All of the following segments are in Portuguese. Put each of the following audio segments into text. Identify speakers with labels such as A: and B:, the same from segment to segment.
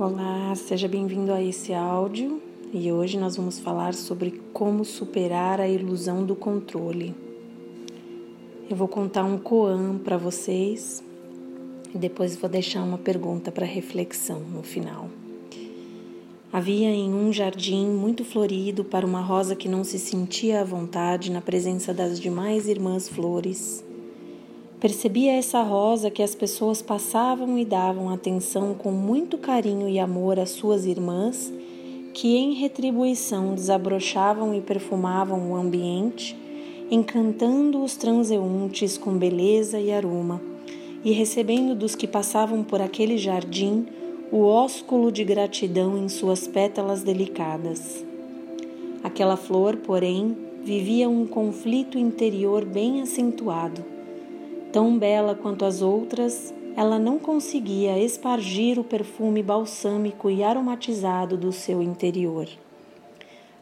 A: Olá, seja bem-vindo a esse áudio e hoje nós vamos falar sobre como superar a ilusão do controle. Eu vou contar um koan para vocês e depois vou deixar uma pergunta para reflexão no final. Havia em um jardim muito florido para uma rosa que não se sentia à vontade na presença das demais irmãs flores Percebia essa rosa que as pessoas passavam e davam atenção com muito carinho e amor às suas irmãs, que em retribuição desabrochavam e perfumavam o ambiente, encantando os transeuntes com beleza e aroma, e recebendo dos que passavam por aquele jardim o ósculo de gratidão em suas pétalas delicadas. Aquela flor, porém, vivia um conflito interior bem acentuado Tão bela quanto as outras, ela não conseguia espargir o perfume balsâmico e aromatizado do seu interior.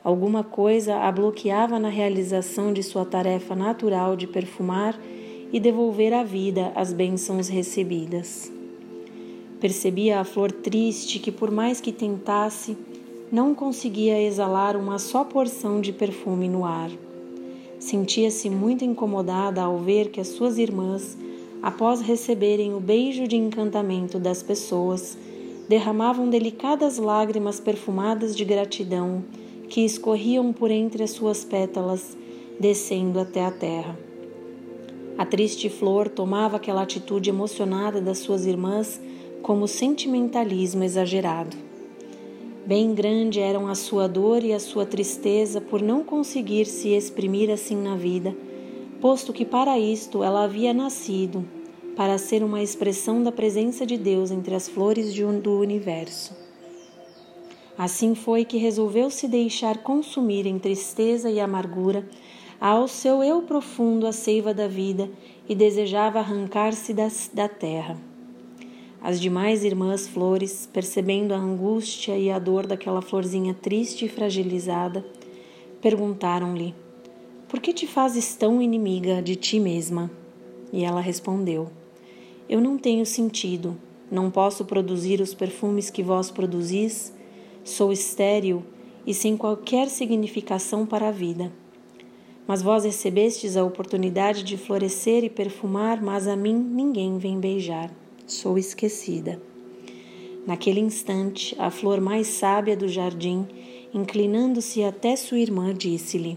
A: Alguma coisa a bloqueava na realização de sua tarefa natural de perfumar e devolver à vida as bênçãos recebidas. Percebia a flor triste que, por mais que tentasse, não conseguia exalar uma só porção de perfume no ar. Sentia-se muito incomodada ao ver que as suas irmãs, após receberem o beijo de encantamento das pessoas, derramavam delicadas lágrimas perfumadas de gratidão que escorriam por entre as suas pétalas, descendo até a terra. A triste flor tomava aquela atitude emocionada das suas irmãs como sentimentalismo exagerado. Bem grande eram a sua dor e a sua tristeza por não conseguir se exprimir assim na vida, posto que para isto ela havia nascido, para ser uma expressão da presença de Deus entre as flores do universo. Assim foi que resolveu se deixar consumir em tristeza e amargura ao seu eu profundo a seiva da vida e desejava arrancar-se da terra. As demais irmãs flores, percebendo a angústia e a dor daquela florzinha triste e fragilizada, perguntaram-lhe: Por que te fazes tão inimiga de ti mesma? E ela respondeu: Eu não tenho sentido, não posso produzir os perfumes que vós produzis, sou estéril e sem qualquer significação para a vida. Mas vós recebestes a oportunidade de florescer e perfumar, mas a mim ninguém vem beijar sou esquecida. Naquele instante, a flor mais sábia do jardim, inclinando-se até sua irmã, disse-lhe: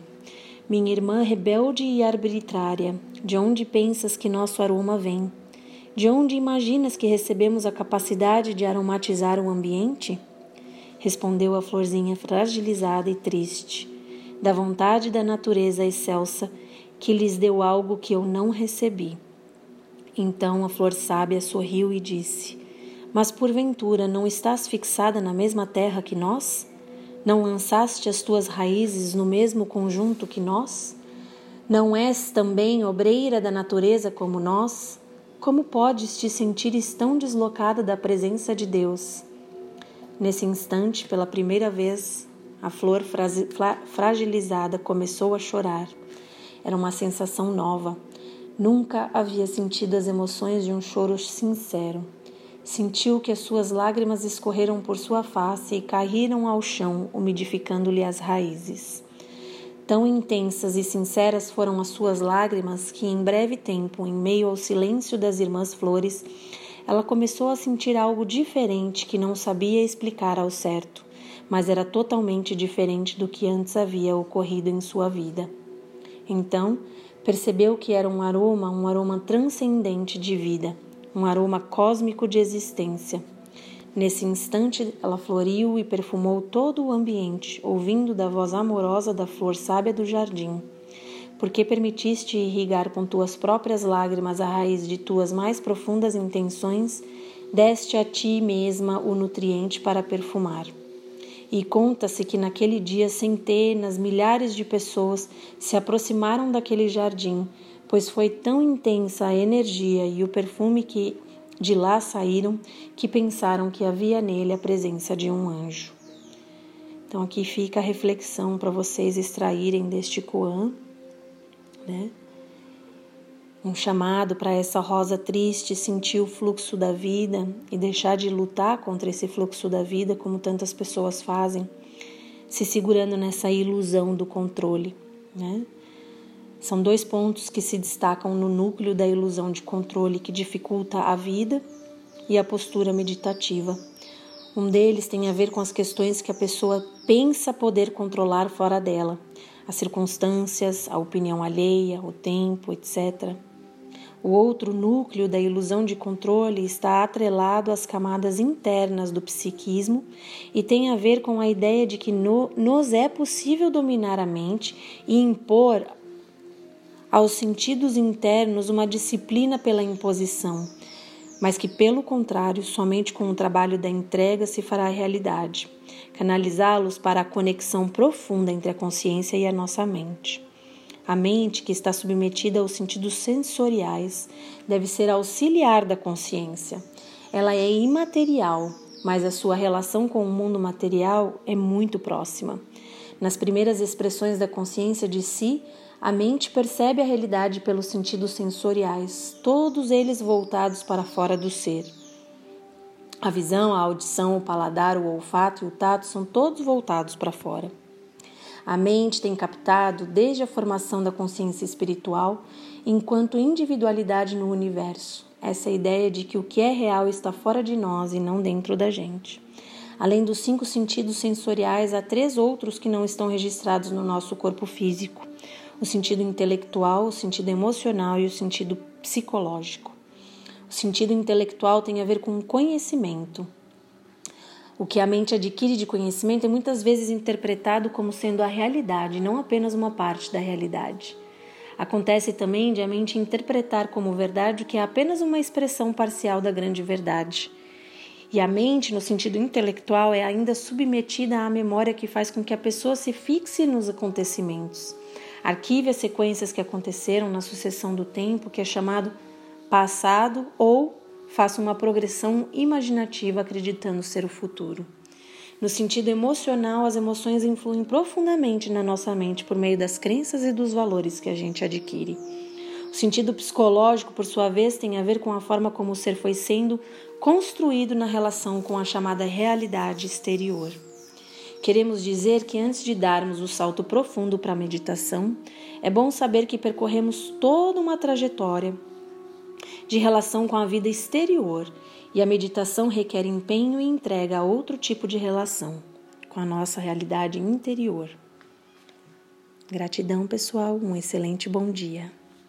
A: Minha irmã rebelde e arbitrária, de onde pensas que nosso aroma vem? De onde imaginas que recebemos a capacidade de aromatizar o ambiente? Respondeu a florzinha fragilizada e triste, da vontade da natureza excelsa, que lhes deu algo que eu não recebi. Então a flor sábia sorriu e disse: Mas porventura não estás fixada na mesma terra que nós? Não lançaste as tuas raízes no mesmo conjunto que nós? Não és também obreira da natureza como nós? Como podes te sentires tão deslocada da presença de Deus? Nesse instante, pela primeira vez, a flor fragilizada começou a chorar. Era uma sensação nova Nunca havia sentido as emoções de um choro sincero. Sentiu que as suas lágrimas escorreram por sua face e caíram ao chão, umidificando-lhe as raízes. Tão intensas e sinceras foram as suas lágrimas que, em breve tempo, em meio ao silêncio das irmãs flores, ela começou a sentir algo diferente que não sabia explicar ao certo, mas era totalmente diferente do que antes havia ocorrido em sua vida. Então, Percebeu que era um aroma, um aroma transcendente de vida, um aroma cósmico de existência. Nesse instante, ela floriu e perfumou todo o ambiente, ouvindo da voz amorosa da flor sábia do jardim. Porque permitiste irrigar com tuas próprias lágrimas a raiz de tuas mais profundas intenções, deste a ti mesma o nutriente para perfumar. E conta-se que naquele dia centenas, milhares de pessoas se aproximaram daquele jardim, pois foi tão intensa a energia e o perfume que de lá saíram que pensaram que havia nele a presença de um anjo. Então aqui fica a reflexão para vocês extraírem deste Koan, né? Um chamado para essa rosa triste sentir o fluxo da vida e deixar de lutar contra esse fluxo da vida, como tantas pessoas fazem, se segurando nessa ilusão do controle. Né? São dois pontos que se destacam no núcleo da ilusão de controle que dificulta a vida e a postura meditativa. Um deles tem a ver com as questões que a pessoa pensa poder controlar fora dela, as circunstâncias, a opinião alheia, o tempo, etc. O outro núcleo da ilusão de controle está atrelado às camadas internas do psiquismo e tem a ver com a ideia de que no, nos é possível dominar a mente e impor aos sentidos internos uma disciplina pela imposição, mas que, pelo contrário, somente com o trabalho da entrega se fará realidade, canalizá-los para a conexão profunda entre a consciência e a nossa mente. A mente, que está submetida aos sentidos sensoriais, deve ser auxiliar da consciência. Ela é imaterial, mas a sua relação com o mundo material é muito próxima. Nas primeiras expressões da consciência de si, a mente percebe a realidade pelos sentidos sensoriais, todos eles voltados para fora do ser. A visão, a audição, o paladar, o olfato e o tato são todos voltados para fora. A mente tem captado, desde a formação da consciência espiritual, enquanto individualidade no universo, essa ideia de que o que é real está fora de nós e não dentro da gente. Além dos cinco sentidos sensoriais, há três outros que não estão registrados no nosso corpo físico: o sentido intelectual, o sentido emocional e o sentido psicológico. O sentido intelectual tem a ver com conhecimento, o que a mente adquire de conhecimento é muitas vezes interpretado como sendo a realidade, não apenas uma parte da realidade. Acontece também de a mente interpretar como verdade o que é apenas uma expressão parcial da grande verdade. E a mente, no sentido intelectual, é ainda submetida à memória que faz com que a pessoa se fixe nos acontecimentos. Arquive as sequências que aconteceram na sucessão do tempo, que é chamado passado ou faça uma progressão imaginativa acreditando ser o futuro. No sentido emocional, as emoções influem profundamente na nossa mente por meio das crenças e dos valores que a gente adquire. O sentido psicológico, por sua vez, tem a ver com a forma como o ser foi sendo construído na relação com a chamada realidade exterior. Queremos dizer que antes de darmos o salto profundo para a meditação, é bom saber que percorremos toda uma trajetória de relação com a vida exterior e a meditação requer empenho e entrega a outro tipo de relação com a nossa realidade interior. Gratidão, pessoal. Um excelente bom dia.